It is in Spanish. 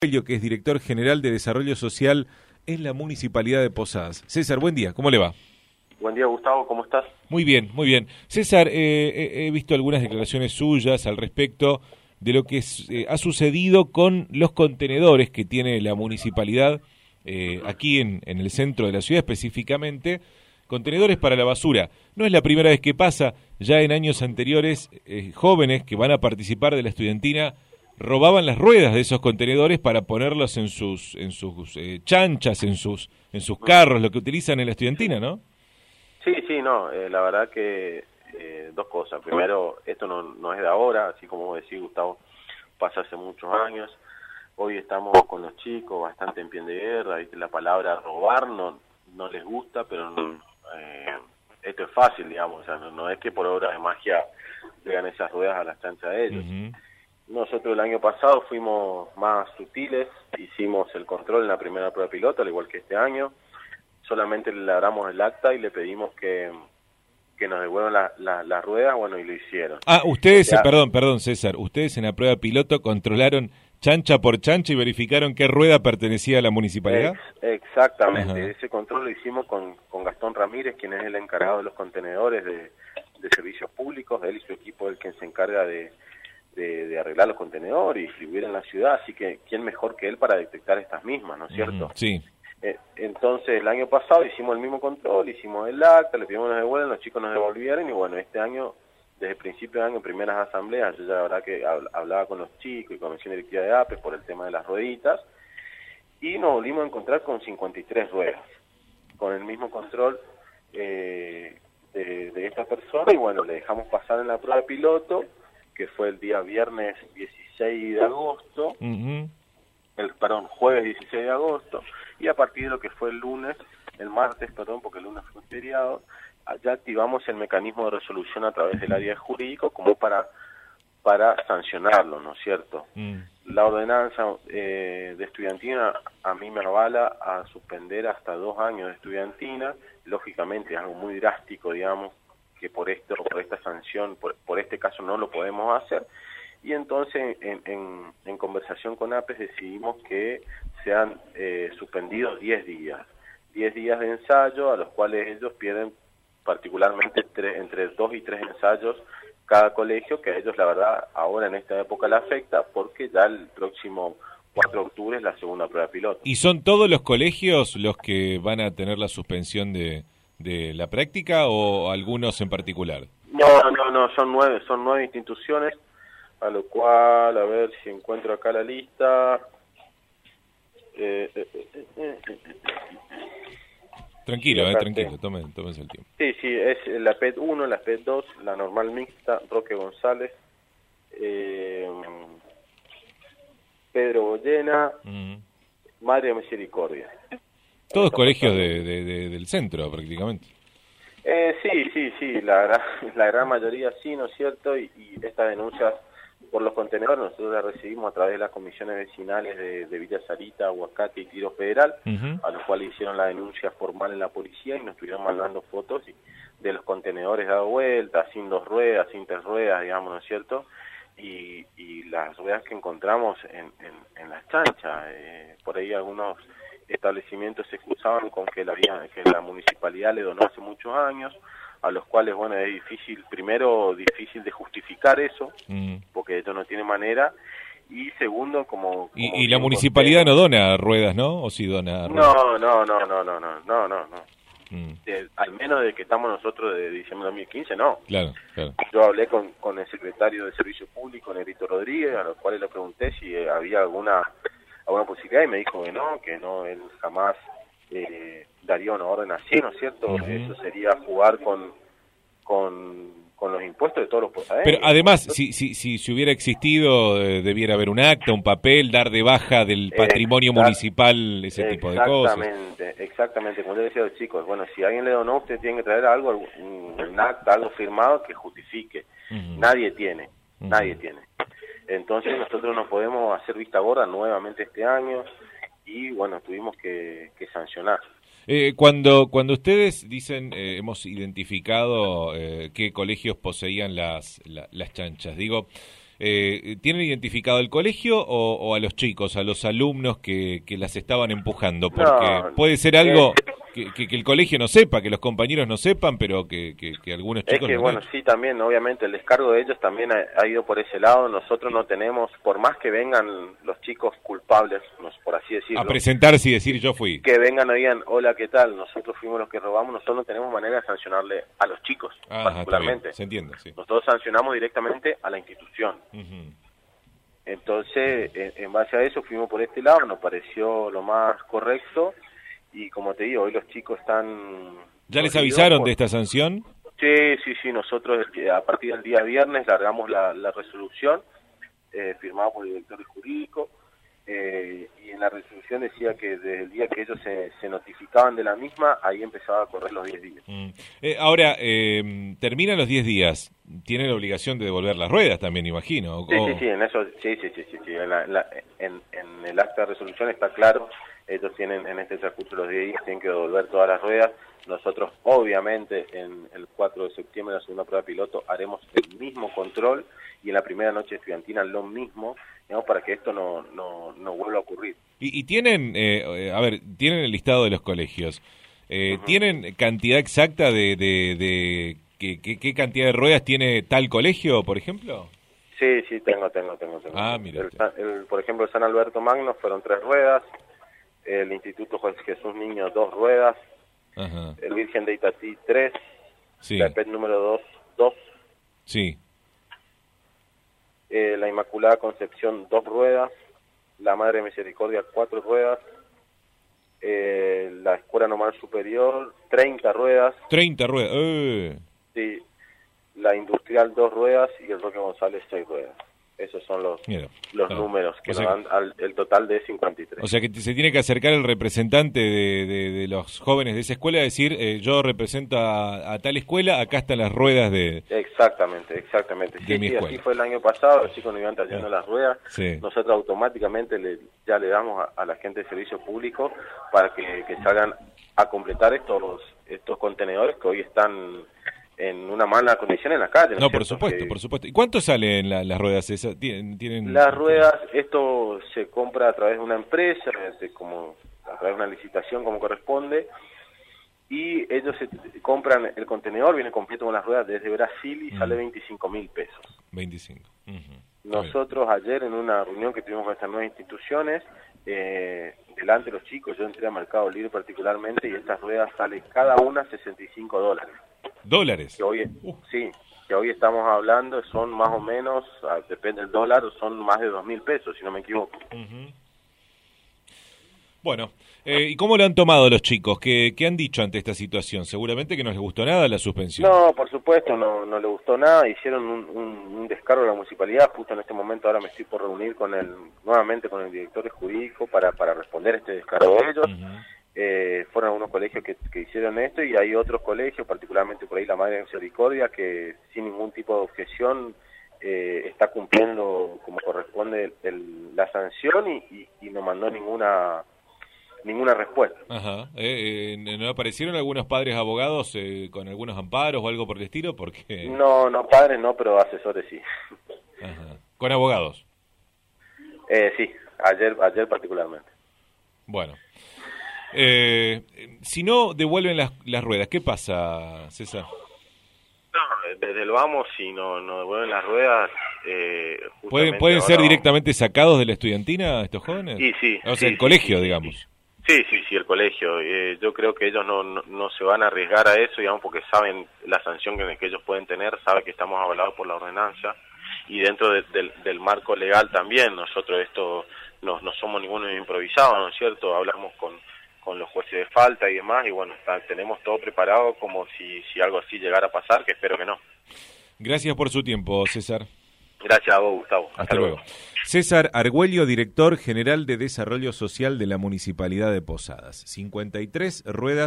que es director general de Desarrollo Social en la Municipalidad de Posadas. César, buen día, ¿cómo le va? Buen día, Gustavo, ¿cómo estás? Muy bien, muy bien. César, eh, he visto algunas declaraciones suyas al respecto de lo que eh, ha sucedido con los contenedores que tiene la municipalidad eh, aquí en, en, el centro de la ciudad específicamente, contenedores para la basura. No es la primera vez que pasa, ya en años anteriores jóvenes que van a participar de la estudiantina robaban las ruedas de esos contenedores para ponerlos en sus en sus eh, chanchas, en sus en sus carros, lo que utilizan en la estudiantina, ¿no? Sí, sí, no, eh, la verdad que eh, dos cosas. Primero, esto no, no es de ahora, así como decís, Gustavo, pasa hace muchos años. Hoy estamos con los chicos bastante en pie de guerra, y la palabra robar no, no les gusta, pero esto es fácil, digamos, o sea, no, es que por obra de magia llegan esas ruedas a las chanchas de ellos. Nosotros el año pasado fuimos más sutiles, hicimos el control en la primera prueba piloto, al igual que este año. Solamente le damos el acta y le pedimos que, que nos devuelvan las la, ruedas, bueno, y lo hicieron. Ah, ustedes, perdón, perdón César, ustedes en la prueba piloto controlaron chancha por chancha y verificaron qué rueda pertenecía a la municipalidad. exactamente, ese control lo hicimos con, con Gastón Ramírez, quien es el encargado de los contenedores de, de servicios públicos, él y su equipo el que se encarga de de, arreglar los contenedores y distribuir en la ciudad, así que quién mejor que él para detectar estas mismas, ¿no es cierto? sí. Eh, entonces el año pasado hicimos el mismo control, hicimos el acta, le pedimos que nos devuelvan, los chicos nos devolvieron y bueno, este año, desde el principio de año, primeras asambleas, yo ya la verdad que hablaba con los chicos y comisión directiva de APES por el tema de las rueditas y nos volvimos a encontrar con 53 ruedas, con el mismo control eh, de, de esta persona y bueno, le dejamos pasar en la prueba de piloto que fue el día viernes 16 de agosto, el perdón, jueves 16 de agosto, y a partir de lo que fue el lunes, el martes, perdón, porque el lunes fue feriado, ya activamos el mecanismo de resolución a través del área jurídico como para para sancionarlo, ¿no es cierto? Mm. La ordenanza eh, de estudiantina a mí me avala a suspender hasta dos años de estudiantina, lógicamente es algo muy drástico, digamos, que por esto por esta sanción por, por este caso no lo podemos hacer y entonces en, en, conversación con APES decidimos que sean eh, suspendidos 10 días 10 días de ensayo a los cuales ellos pierden particularmente entre 2 y 3 ensayos cada colegio que a ellos la verdad ahora en esta época le afecta porque ya el próximo 4 de octubre es la segunda prueba piloto. ¿Y son todos los colegios los que van a tener la suspensión de, de la práctica o algunos en particular? No, no, no, son nueve, son nueve instituciones, a lo cual, a ver si encuentro acá la lista. Eh, eh, eh, tranquilo, eh, tranquilo, tomen, tómense el tiempo. Sí, sí, es la PET 1, la PET 2, la normal mixta, Roque González, Pedro Bollena, Madre Misericordia. Todos colegios de, del centro, prácticamente. Eh, sí, sí, sí, la, la gran mayoría sí, ¿no es cierto? Y, estas denuncias por los contenedores nosotros las recibimos a través de las comisiones vecinales de, de Villa Sarita, Aguacate y Tiro Federal, a los cuales hicieron la denuncia formal en la policía y nos estuvieron mandando fotos de los contenedores dados vueltas, sin dos ruedas, sin tres ruedas, digamos, ¿no es cierto? Y, y las ruedas que encontramos en, en, las chanchas, eh, por ahí algunos establecimientos se excusaban con que la, que la municipalidad le donó hace muchos años, a los cuales, bueno, es difícil, primero, difícil de justificar eso, mm. porque esto no tiene manera, y segundo, como... como y, la municipalidad no dona ruedas, ¿no? ¿O sí dona ruedas? No, no, no, no, no, no, no, no. Mm. Al menos de que estamos nosotros de diciembre de 2015, no. Claro, claro. Yo hablé con, con el secretario de Servicio Público, Nerito Rodríguez, a los cuales le pregunté si eh, había alguna y me dijo que no, que no, él jamás eh, daría una orden así, ¿no es cierto? Eso sería jugar con, con, con, los impuestos de todos los posaderos. Pero además, si, si, si, si, hubiera existido, eh, debiera haber un acta, un papel, dar de baja del patrimonio municipal, ese tipo de cosas. Exactamente, exactamente, como le decía a los chicos, bueno, si alguien le donó, usted tiene que traer algo, un, acta, algo firmado que justifique. Nadie tiene, nadie tiene. Entonces nosotros no podemos hacer vista gorda nuevamente este año y bueno, tuvimos que, sancionar. Eh, cuando, cuando ustedes dicen eh, hemos identificado eh, qué colegios poseían las, las chanchas, digo, Eh, ¿Tienen identificado el colegio o, a los chicos, a los alumnos que, que las estaban empujando? Porque puede ser algo que, el colegio no sepa, que los compañeros no sepan, pero que, algunos chicos... Es que, bueno, sí, también, obviamente, el descargo de ellos también ha, ido por ese lado. Nosotros no tenemos, por más que vengan los chicos culpables, por así decirlo... A presentarse y decir yo fui. Que vengan y digan, hola, ¿qué tal? Nosotros fuimos los que robamos, nosotros no tenemos manera de sancionarle a los chicos, particularmente. se entiende, sí. Nosotros sancionamos directamente a la institución. Entonces, en, base a eso fuimos por este lado, nos pareció lo más correcto y como te digo, hoy los chicos están... ¿Ya les avisaron de esta sanción? Sí, sí, sí, nosotros a partir del día viernes largamos la, resolución eh, firmada por el director jurídico eh, y en la resolución decía que desde el día que ellos se, notificaban de la misma, ahí empezaba a correr los 10 días. Mm. Eh, ahora, eh, terminan los 10 días, tienen la obligación de devolver las ruedas también, imagino. Sí, sí, sí, en eso, sí, sí, sí, sí, En, en el acta de resolución está claro ellos tienen en este transcurso los 10 días, tienen que devolver todas las ruedas. Nosotros, obviamente, en el 4 de septiembre, en la segunda prueba piloto, haremos el mismo control y en la primera noche estudiantina lo mismo, digamos, para que esto no, no, no vuelva a ocurrir. Y, tienen, eh, a ver, tienen el listado de los colegios. Eh, ¿Tienen cantidad exacta de, de, qué cantidad de ruedas tiene tal colegio, por ejemplo? Sí, sí, tengo, tengo, tengo. tengo. Ah, mira. por ejemplo, San Alberto Magno fueron tres ruedas, el Instituto Jesús Niño dos ruedas, el Virgen de Itatí tres, la PET número dos, dos. Sí. Eh, la Inmaculada Concepción dos ruedas, la Madre Misericordia cuatro ruedas, eh, la Escuela Normal Superior 30 ruedas. 30 ruedas, eh. Sí, la Industrial dos ruedas y el Roque González seis ruedas. Esos son los, los números que nos dan al, el total de 53. O sea que se tiene que acercar el representante de, de, los jóvenes de esa escuela a decir, eh, yo represento a, tal escuela, acá están las ruedas de... Exactamente, exactamente. Sí, sí, así fue el año pasado, los chicos nos iban trayendo las ruedas. Nosotros automáticamente le, ya le damos a, la gente de servicio público para que, que salgan a completar estos, estos contenedores que hoy están en una mala condición en la calle. No, por supuesto, por supuesto. ¿Y cuánto salen las ruedas esas? ¿Tienen, Las ruedas, esto se compra a través de una empresa, como a través de una licitación como corresponde, y ellos se compran el contenedor, viene completo con las ruedas desde Brasil y sale 25 mil pesos. 25. Nosotros ayer en una reunión que tuvimos con estas nuevas instituciones, eh, delante de los chicos, yo entré a Mercado Libre particularmente y estas ruedas salen cada una 65 dólares. ¿Dólares? Que hoy, uh. Sí, que hoy estamos hablando son más o menos, ah, depende del dólar, son más de dos mil pesos, si no me equivoco. Bueno, eh, ¿y cómo lo han tomado los chicos? ¿Qué, ¿Qué, han dicho ante esta situación? Seguramente que no les gustó nada la suspensión. No, por supuesto, no, no le gustó nada. Hicieron un, descargo a la municipalidad. Justo en este momento ahora me estoy por reunir con el, nuevamente con el director jurídico para, para responder este descargo de ellos. Eh, fueron unos colegios que, hicieron esto y hay otros colegios, particularmente por ahí la Madre de Misericordia, que sin ningún tipo de objeción eh, está cumpliendo como corresponde la sanción y, y, no mandó ninguna ninguna respuesta. Ajá. Eh, ¿No aparecieron algunos padres abogados con algunos amparos o algo por el estilo? Porque... No, no padres no, pero asesores sí. Ajá. ¿Con abogados? sí, ayer, ayer particularmente. Bueno. Eh, si no devuelven las, las ruedas, ¿qué pasa, César? No, desde el vamos, si no, no devuelven las ruedas... Eh, ¿Pueden, ¿Pueden ser directamente sacados de la estudiantina estos jóvenes? Sí, sí. O sea, el colegio, digamos. Sí, sí, sí, el colegio. Eh, yo creo que ellos no, no, se van a arriesgar a eso, digamos, porque saben la sanción que, que ellos pueden tener, saben que estamos avalados por la ordenanza y dentro del, del marco legal también. Nosotros esto no, no somos ninguno improvisado, ¿no es cierto? Hablamos con con los jueces de falta y demás, y bueno, tenemos todo preparado como si, si algo así llegara a pasar, que espero que no. Gracias por su tiempo, César. Gracias a vos, Gustavo. Hasta, luego. César Argüello, director general de Desarrollo Social de la Municipalidad de Posadas. 53 ruedas